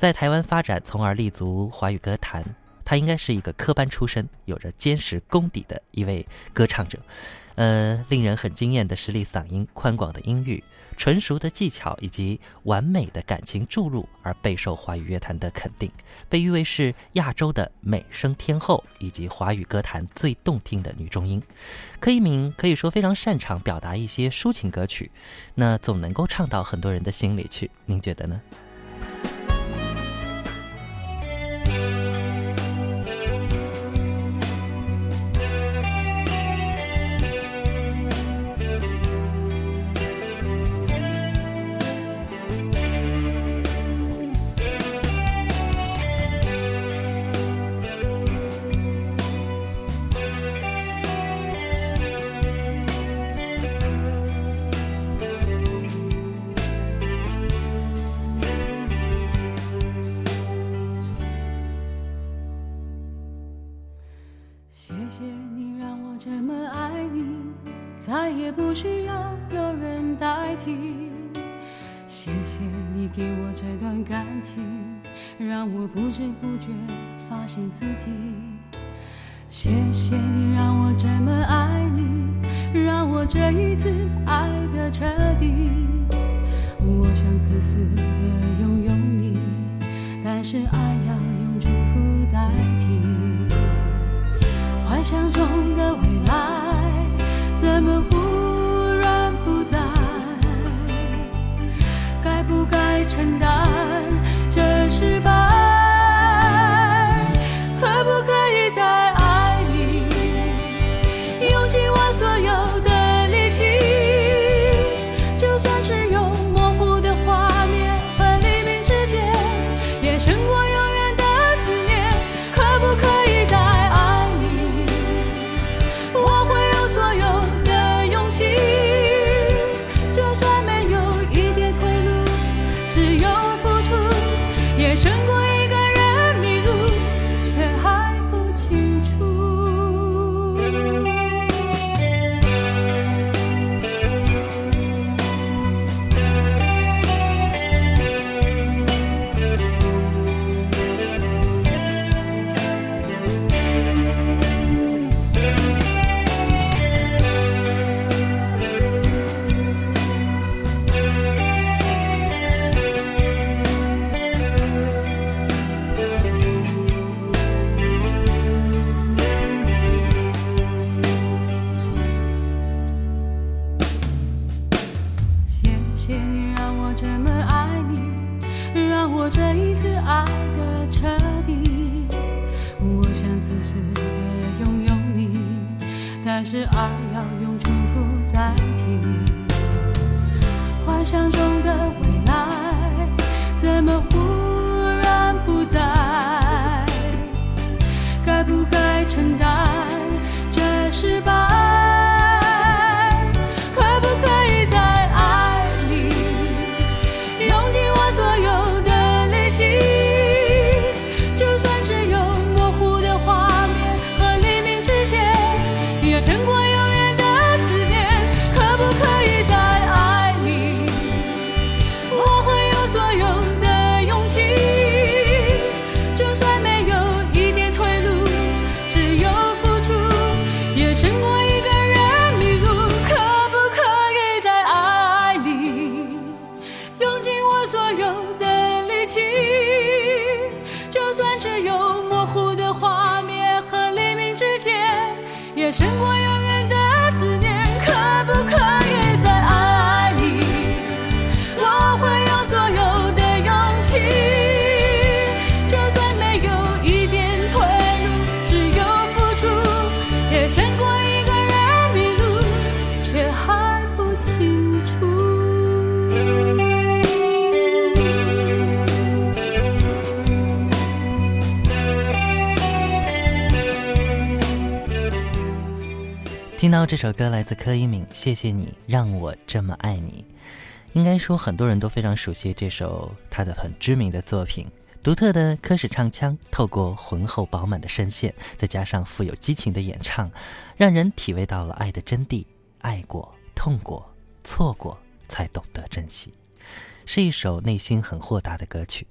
在台湾发展，从而立足华语歌坛。他应该是一个科班出身、有着坚实功底的一位歌唱者。呃，令人很惊艳的实力嗓音、宽广的音域、纯熟的技巧以及完美的感情注入，而备受华语乐坛的肯定，被誉为是亚洲的美声天后以及华语歌坛最动听的女中音。柯以敏可以说非常擅长表达一些抒情歌曲，那总能够唱到很多人的心里去。您觉得呢？你让我这么爱你，再也不需要有人代替，谢谢你给我这段感情，让我不知不觉发现自己。谢谢你让我这么爱你，让我这一次爱的彻底。我想自私的拥有你，但是爱要用祝福代替。想中的未来，怎么忽然不在？该不该承担这失败？这一次爱的彻底我想自私的拥有你但是爱要用祝福代替幻想中的未来怎么忽然不在？该不该承担这失败？胜过也胜过听到这首歌来自柯以敏，谢谢你让我这么爱你。应该说很多人都非常熟悉这首他的很知名的作品。独特的科室唱腔，透过浑厚饱满的声线，再加上富有激情的演唱，让人体味到了爱的真谛。爱过，痛过，错过，才懂得珍惜，是一首内心很豁达的歌曲。